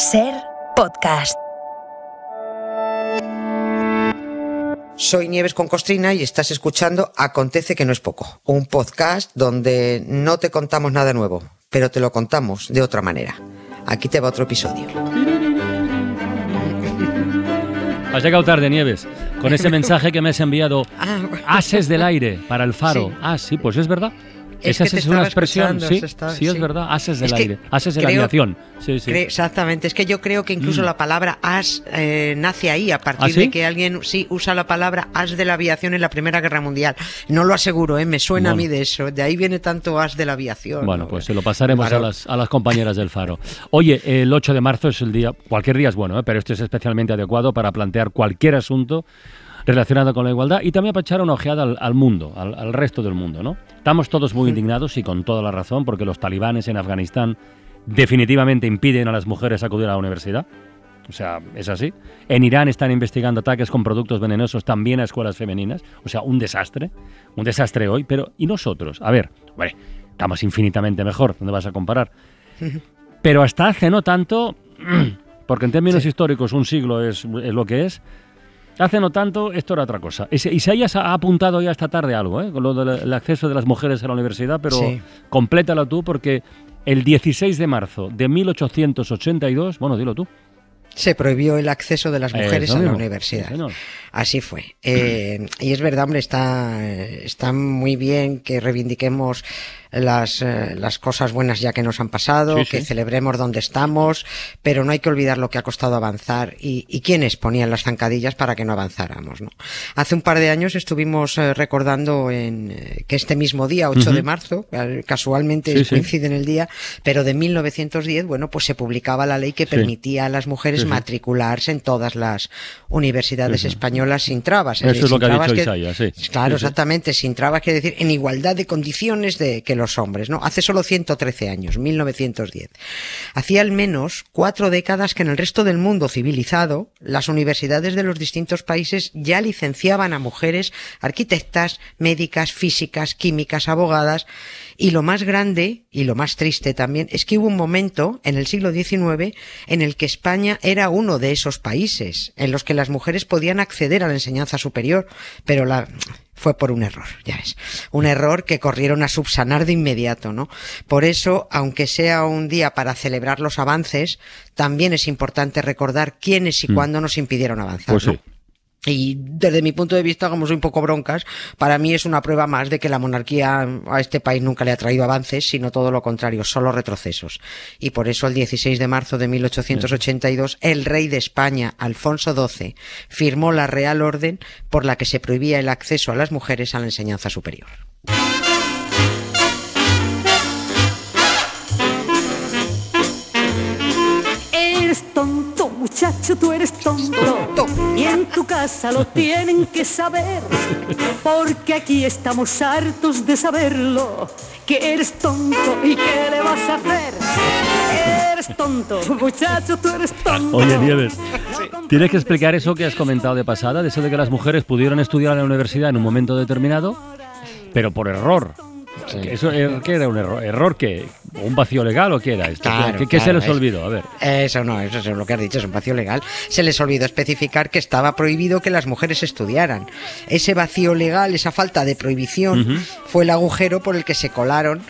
Ser podcast. Soy Nieves con Costrina y estás escuchando Acontece que no es poco, un podcast donde no te contamos nada nuevo, pero te lo contamos de otra manera. Aquí te va otro episodio. Has llegado tarde, Nieves, con ese mensaje que me has enviado. Ah. Ases del aire para el faro. Sí. Ah, sí, pues es verdad. Es Esa que te es una expresión, sí, se está- sí, es verdad. Ases del aire, ases de la aviación. Sí, sí. Cre- Exactamente, es que yo creo que incluso Mm. la palabra as eh, nace ahí, a partir ¿Ah, sí? de que alguien sí usa la palabra as de la aviación en la Primera Guerra Mundial. No lo aseguro, ¿eh? me suena a mí de eso. De ahí viene tanto as de la aviación. Bueno, ¿no? pues se lo pasaremos a las, a las compañeras del Faro. Oye, el 8 de marzo es el día, cualquier día es bueno, ¿eh? pero este es especialmente adecuado para plantear cualquier asunto relacionado con la igualdad y también para echar una ojeada al, al mundo, al, al resto del mundo, ¿no? Estamos todos muy indignados y con toda la razón porque los talibanes en Afganistán definitivamente impiden a las mujeres acudir a la universidad. O sea, es así. En Irán están investigando ataques con productos venenosos también a escuelas femeninas. O sea, un desastre. Un desastre hoy. Pero, ¿y nosotros? A ver, hombre, estamos infinitamente mejor. ¿Dónde vas a comparar? Pero hasta hace no tanto, porque en términos históricos un siglo es, es lo que es, hace no tanto esto era otra cosa. Hayas ha apuntado ya esta tarde algo, ¿eh? con lo del acceso de las mujeres a la universidad, pero Sí. complétalo tú porque el 16 de marzo de 1882, bueno, dilo tú. Se prohibió el acceso de las mujeres a la universidad. Así fue. Eh, y es verdad, hombre, está, está muy bien que reivindiquemos las, eh, las cosas buenas ya que nos han pasado, Sí, que sí. celebremos donde estamos, pero no hay que olvidar lo que ha costado avanzar y, y quiénes ponían las zancadillas para que no avanzáramos. ¿no? Hace un par de años estuvimos eh, recordando en, que este mismo día, 8 de marzo, casualmente Sí, coincide en el día, pero de 1910, bueno, pues se publicaba la ley que permitía a las mujeres Sí. matricularse en todas las universidades españolas sin trabas. Eso es lo que ha dicho sí. Claro, exactamente, sin trabas quiere decir en igualdad de condiciones de que los hombres, ¿no? Hace solo 113 años, 1910. Hacía al menos cuatro décadas que en el resto del mundo civilizado las universidades de los distintos países ya licenciaban a mujeres arquitectas, médicas, físicas, químicas, abogadas y lo más grande y lo más triste también es que hubo un momento en el siglo XIX en el que España era uno de esos países en los que las mujeres podían acceder a la enseñanza superior, pero la fue por un error, ya ves. Un error que corrieron a subsanar de inmediato, ¿no? Por eso, aunque sea un día para celebrar los avances, también es importante recordar quiénes y cuándo nos impidieron avanzar. Pues ¿no? Y desde mi punto de vista, como soy un poco broncas, para mí es una prueba más de que la monarquía a este país nunca le ha traído avances, sino todo lo contrario, solo retrocesos. Y por eso el 16 de marzo de 1882, el rey de España, Alfonso XII, firmó la Real Orden por la que se prohibía el acceso a las mujeres a la enseñanza superior. Eres tonto, muchacho, tú eres tonto. En tu casa lo tienen que saber. Porque aquí estamos hartos de saberlo. Que eres tonto y qué le vas a hacer. Eres tonto, muchacho, tú eres tonto. Oye, Nieves, tienes que explicar eso que has comentado de pasada, de eso de que las mujeres pudieron estudiar en la universidad en un momento determinado, pero por error. Eso, eh, ¿Qué era un error? ¿Error qué? ¿Un vacío legal o qué era esto? Claro, ¿Qué, qué se les es- olvidó? A ver. Eso no, eso es lo que has dicho, es un vacío legal. Se les olvidó especificar que estaba prohibido que las mujeres estudiaran. Ese vacío legal, esa falta de prohibición, fue el agujero por el que se colaron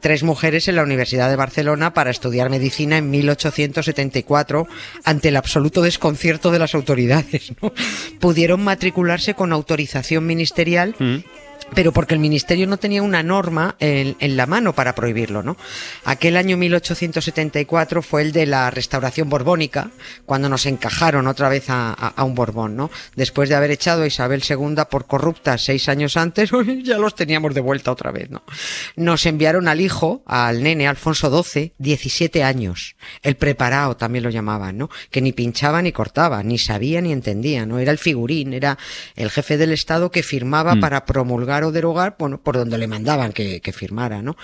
tres mujeres en la Universidad de Barcelona para estudiar medicina en 1874 ante el absoluto desconcierto de las autoridades. ¿no? Pudieron matricularse con autorización ministerial pero porque el ministerio no tenía una norma en, en la mano para prohibirlo, ¿no? Aquel año 1874 fue el de la restauración borbónica, cuando nos encajaron otra vez a, a- a un Borbón, ¿no? Después de haber echado a Isabel II por corrupta seis años antes, ya los teníamos de vuelta otra vez, ¿no? Nos enviaron al hijo, al nene Alfonso XII, 17 años, el preparado también lo llamaban, ¿no? Que ni pinchaba ni cortaba, ni sabía ni entendía, ¿no? Era el figurín, era el jefe del Estado que firmaba para promulgar o derogar, bueno, por donde le mandaban que, que firmara, ¿no?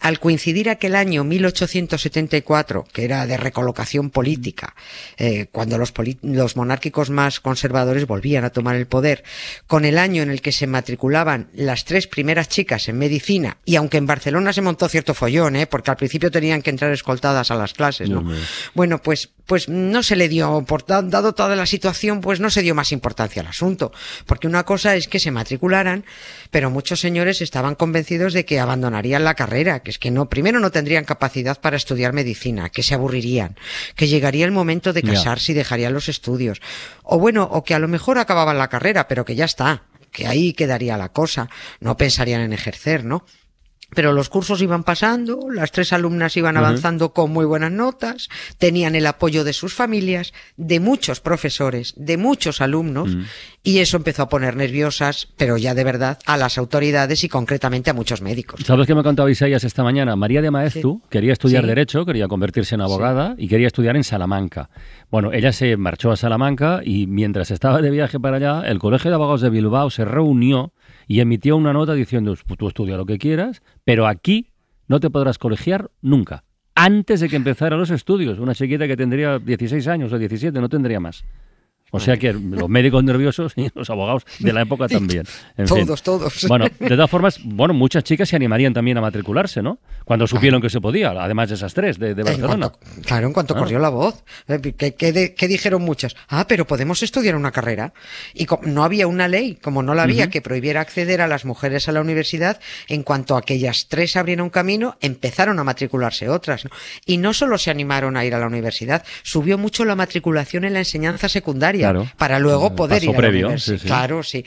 Al coincidir aquel año 1874, que era de recolocación política, eh, cuando los, los monárquicos más conservadores volvían a tomar el poder, con el año en el que se matriculaban las tres primeras chicas en medicina, y aunque en Barcelona se montó cierto follón, ¿eh? porque al principio tenían que entrar escoltadas a las clases, ¿no? Bueno, pues, pues no se le dio, por, dado toda la situación, pues no se dio más importancia al asunto, porque una cosa es que se matricularan, pero muchos señores estaban convencidos de que abandonarían la carrera, que es que no, primero no tendrían capacidad para estudiar medicina, que se aburrirían, que llegaría el momento de casarse y dejarían los estudios, o bueno, o que a lo mejor acababan la carrera, pero que ya está, que ahí quedaría la cosa, no pensarían en ejercer, ¿no? Pero los cursos iban pasando, las tres alumnas iban avanzando con muy buenas notas, tenían el apoyo de sus familias, de muchos profesores, de muchos alumnos, y eso empezó a poner nerviosas, pero ya de verdad, a las autoridades y concretamente a muchos médicos. ¿Sabes qué me contaba Isaías esta mañana? María de Maeztu quería estudiar Derecho, quería convertirse en abogada y quería estudiar en Salamanca. Bueno, ella se marchó a Salamanca y mientras estaba de viaje para allá, el Colegio de Abogados de Bilbao se reunió y emitió una nota diciendo, pues tú estudia lo que quieras, pero aquí no te podrás colegiar nunca. Antes de que empezara los estudios, una chiquita que tendría 16 años o 17, no tendría más. O sea que los médicos nerviosos y los abogados de la época también. todos, todos. Bueno, de todas formas, bueno, muchas chicas se animarían también a matricularse, ¿no? Cuando supieron que se podía, además de esas tres de, Barcelona. claro, en cuanto corrió la voz. Eh, ¿Qué, dijeron muchas? Ah, pero podemos estudiar una carrera. Y no había una ley, como no la había, que prohibiera acceder a las mujeres a la universidad, en cuanto aquellas tres abrieron camino, empezaron a matricularse otras. Y no solo se animaron a ir a la universidad, subió mucho la matriculación en la enseñanza secundaria para luego poder ir a la universidad. Claro, sí.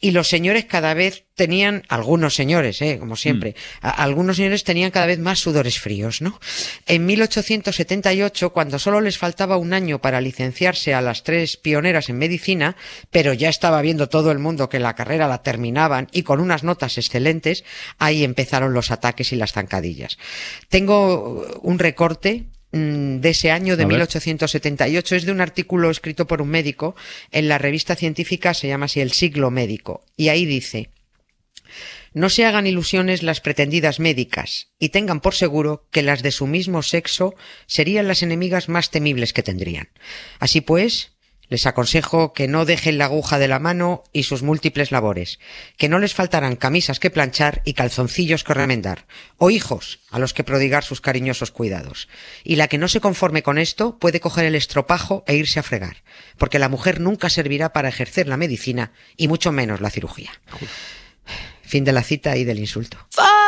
Y los señores cada vez tenían, algunos señores, eh, como siempre, mm. algunos señores tenían cada vez más sudores fríos, ¿no? En 1878, cuando solo les faltaba un año para licenciarse a las tres pioneras en medicina, pero ya estaba viendo todo el mundo que la carrera la terminaban y con unas notas excelentes, ahí empezaron los ataques y las zancadillas. Tengo un recorte de ese año de 1878 es de un artículo escrito por un médico en la revista científica se llama así El siglo médico. Y ahí dice no se hagan ilusiones las pretendidas médicas y tengan por seguro que las de su mismo sexo serían las enemigas más temibles que tendrían. Así pues, les aconsejo que no dejen la aguja de la mano y sus múltiples labores, que no les faltarán camisas que planchar y calzoncillos que remendar, o hijos a los que prodigar sus cariñosos cuidados. Y la que no se conforme con esto puede coger el estropajo e irse a fregar, porque la mujer nunca servirá para ejercer la medicina y mucho menos la cirugía. Fin de la cita y del insulto.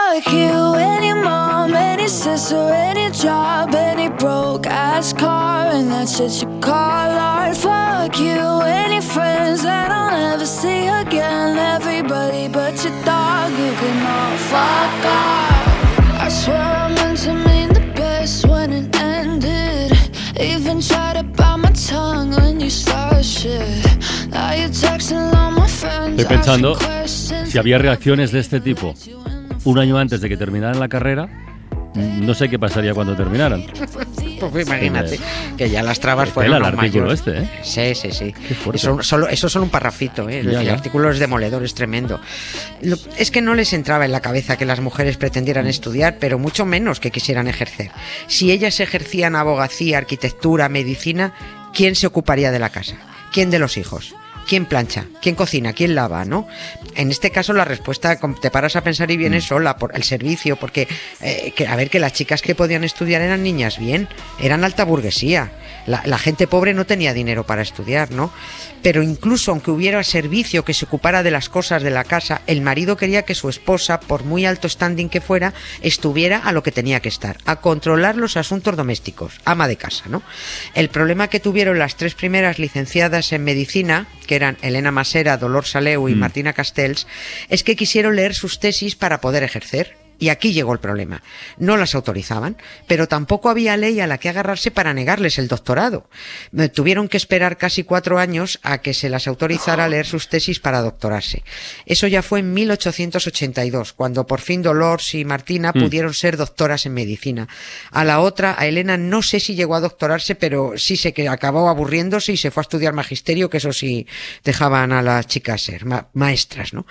Fuck you, any mom, any sister, any job, any broke ass car, and that's shit you call art. Fuck you, any friends that I'll never see again. Everybody but your dog, you can all fuck off. I swear I meant to mean the best when it ended. Even tried to bite my tongue when you started shit. Now you're texting all my friends. Estoy pensando si había reacciones de este tipo un año antes de que terminaran la carrera, no sé qué pasaría cuando terminaran. Pues imagínate, que ya las trabas fueron el artículo este, ¿eh? Sí, sí, sí. Eso solo, eso solo un parrafito, ¿eh? el, artículo es demoledor, es tremendo. es que no les entraba en la cabeza que las mujeres pretendieran estudiar, pero mucho menos que quisieran ejercer. Si ellas ejercían abogacía, arquitectura, medicina, ¿quién se ocuparía de la casa? ¿Quién de los hijos? ¿Quién plancha? ¿Quién cocina? ¿Quién lava? ¿No? En este caso la respuesta te paras a pensar y vienes mm. sola por el servicio, porque eh, que, a ver que las chicas que podían estudiar eran niñas bien, eran alta burguesía. La, la, gente pobre no tenía dinero para estudiar, ¿no? Pero incluso aunque hubiera servicio que se ocupara de las cosas de la casa, el marido quería que su esposa, por muy alto standing que fuera, estuviera a lo que tenía que estar, a controlar los asuntos domésticos, ama de casa, ¿no? El problema que tuvieron las tres primeras licenciadas en medicina, que eran Elena Masera, Dolor Saleu y mm. Martina Castells, es que quisieron leer sus tesis para poder ejercer. Y aquí llegó el problema. No las autorizaban, pero tampoco había ley a la que agarrarse para negarles el doctorado. Tuvieron que esperar casi cuatro años a que se las autorizara a leer sus tesis para doctorarse. Eso ya fue en 1882, cuando por fin Dolores y Martina mm. pudieron ser doctoras en medicina. A la otra, a Elena, no sé si llegó a doctorarse, pero sí sé que acabó aburriéndose y se fue a estudiar magisterio, que eso sí dejaban a las chicas ser maestras, ¿no?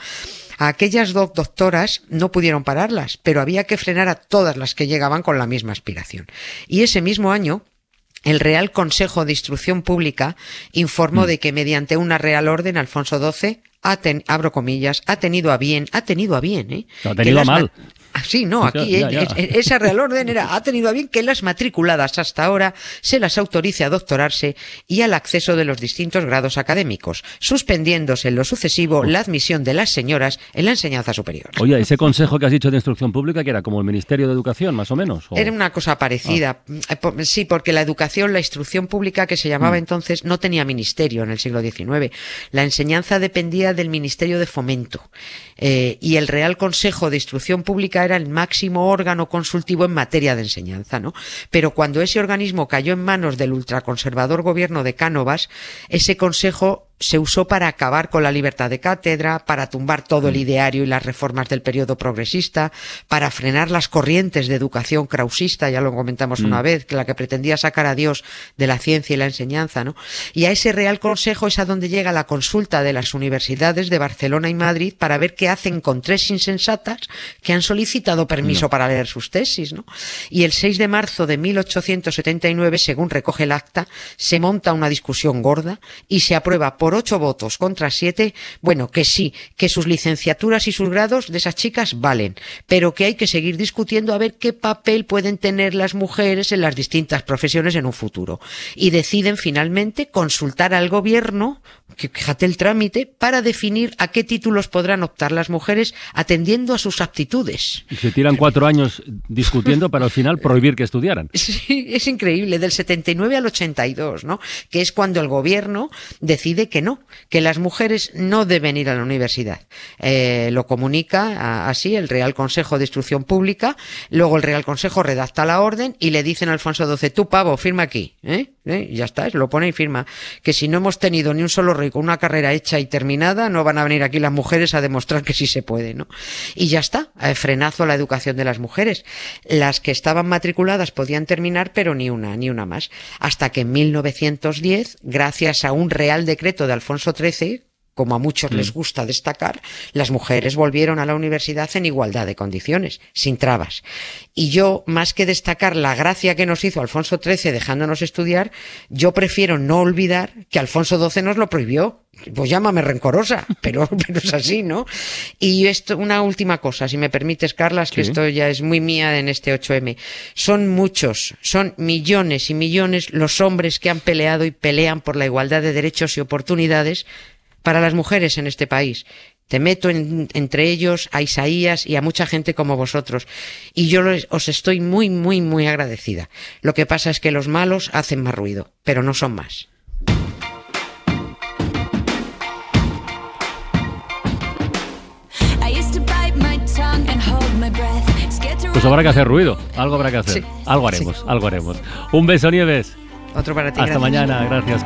A aquellas dos doctoras no pudieron pararlas, pero había que frenar a todas las que llegaban con la misma aspiración. Y ese mismo año, el Real Consejo de Instrucción Pública informó Mm. de que mediante una Real Orden Alfonso XII ha ten- abro comillas, ha tenido a bien, ha tenido a bien, ¿eh? Ha que tenido a mal. Ah, Sí, no, aquí ya, eh, ya. esa Real Orden era, ha tenido a bien que las matriculadas hasta ahora se las autorice a doctorarse y al acceso de los distintos grados académicos, suspendiéndose en lo sucesivo la admisión de las señoras en la enseñanza superior. Oye, ese consejo que has dicho de instrucción pública, que era como el Ministerio de Educación, más o menos. ¿o? Era una cosa parecida. Eh, po- Sí, porque la educación, la instrucción pública que se llamaba entonces, no tenía ministerio en el siglo XIX. La enseñanza dependía del Ministerio de Fomento. Eh, y el Real Consejo de Instrucción Pública era el máximo órgano consultivo en materia de enseñanza, ¿no? Pero cuando ese organismo cayó en manos del ultraconservador gobierno de Cánovas, ese consejo se usó para acabar con la libertad de cátedra, para tumbar todo el ideario y las reformas del periodo progresista, para frenar las corrientes de educación krausista, ya lo comentamos una vez, que la que pretendía sacar a Dios de la ciencia y la enseñanza, ¿no? Y a ese Real Consejo es a donde llega la consulta de las universidades de Barcelona y Madrid para ver qué hacen con tres insensatas que han solicitado permiso para leer sus tesis, ¿no? Y el 6 de marzo de 1879, según recoge el acta, se monta una discusión gorda y se aprueba por ocho votos contra siete, bueno, que sí, que sus licenciaturas y sus grados de esas chicas valen, pero que hay que seguir discutiendo a ver qué papel pueden tener las mujeres en las distintas profesiones en un futuro. Y deciden finalmente consultar al gobierno, que fíjate el trámite, para definir a qué títulos podrán optar las mujeres atendiendo a sus aptitudes. Y se tiran cuatro años discutiendo para al final prohibir que estudiaran. Sí, es increíble, del 79 al 82, ¿no? Que es cuando el gobierno decide que no, que las mujeres no deben ir a la universidad. Eh, lo comunica así el Real Consejo de Instrucción Pública, luego el Real Consejo redacta la orden y le dicen a Alfonso XII, tú pavo, firma aquí, ¿eh? ¿Eh? Ya está, lo pone y firma. Que si no hemos tenido ni un solo rey con una carrera hecha y terminada, no van a venir aquí las mujeres a demostrar que sí se puede, ¿no? Y ya está, frenazo a la educación de las mujeres. Las que estaban matriculadas podían terminar, pero ni una, ni una más. Hasta que en 1910, gracias a un real decreto de Alfonso XIII, como a muchos les gusta destacar, las mujeres volvieron a la universidad en igualdad de condiciones, sin trabas. Y yo, más que destacar la gracia que nos hizo Alfonso XIII dejándonos estudiar, yo prefiero no olvidar que Alfonso XII nos lo prohibió. Pues llámame rencorosa, pero, pero es así, ¿no? Y esto, una última cosa, si me permites, Carlas, que esto ya es muy mía en este 8M. Son muchos, son millones y millones los hombres que han peleado y pelean por la igualdad de derechos y oportunidades para las mujeres en este país. Te meto en- entre ellos a Isaías y a mucha gente como vosotros. Y yo les- os estoy muy, muy, muy agradecida. Lo que pasa es que los malos hacen más ruido, pero no son más. Pues habrá que hacer ruido, algo habrá que hacer. Sí, Algo haremos, algo haremos. Un beso, Nieves. Otro para ti. Hasta gracias. mañana, gracias.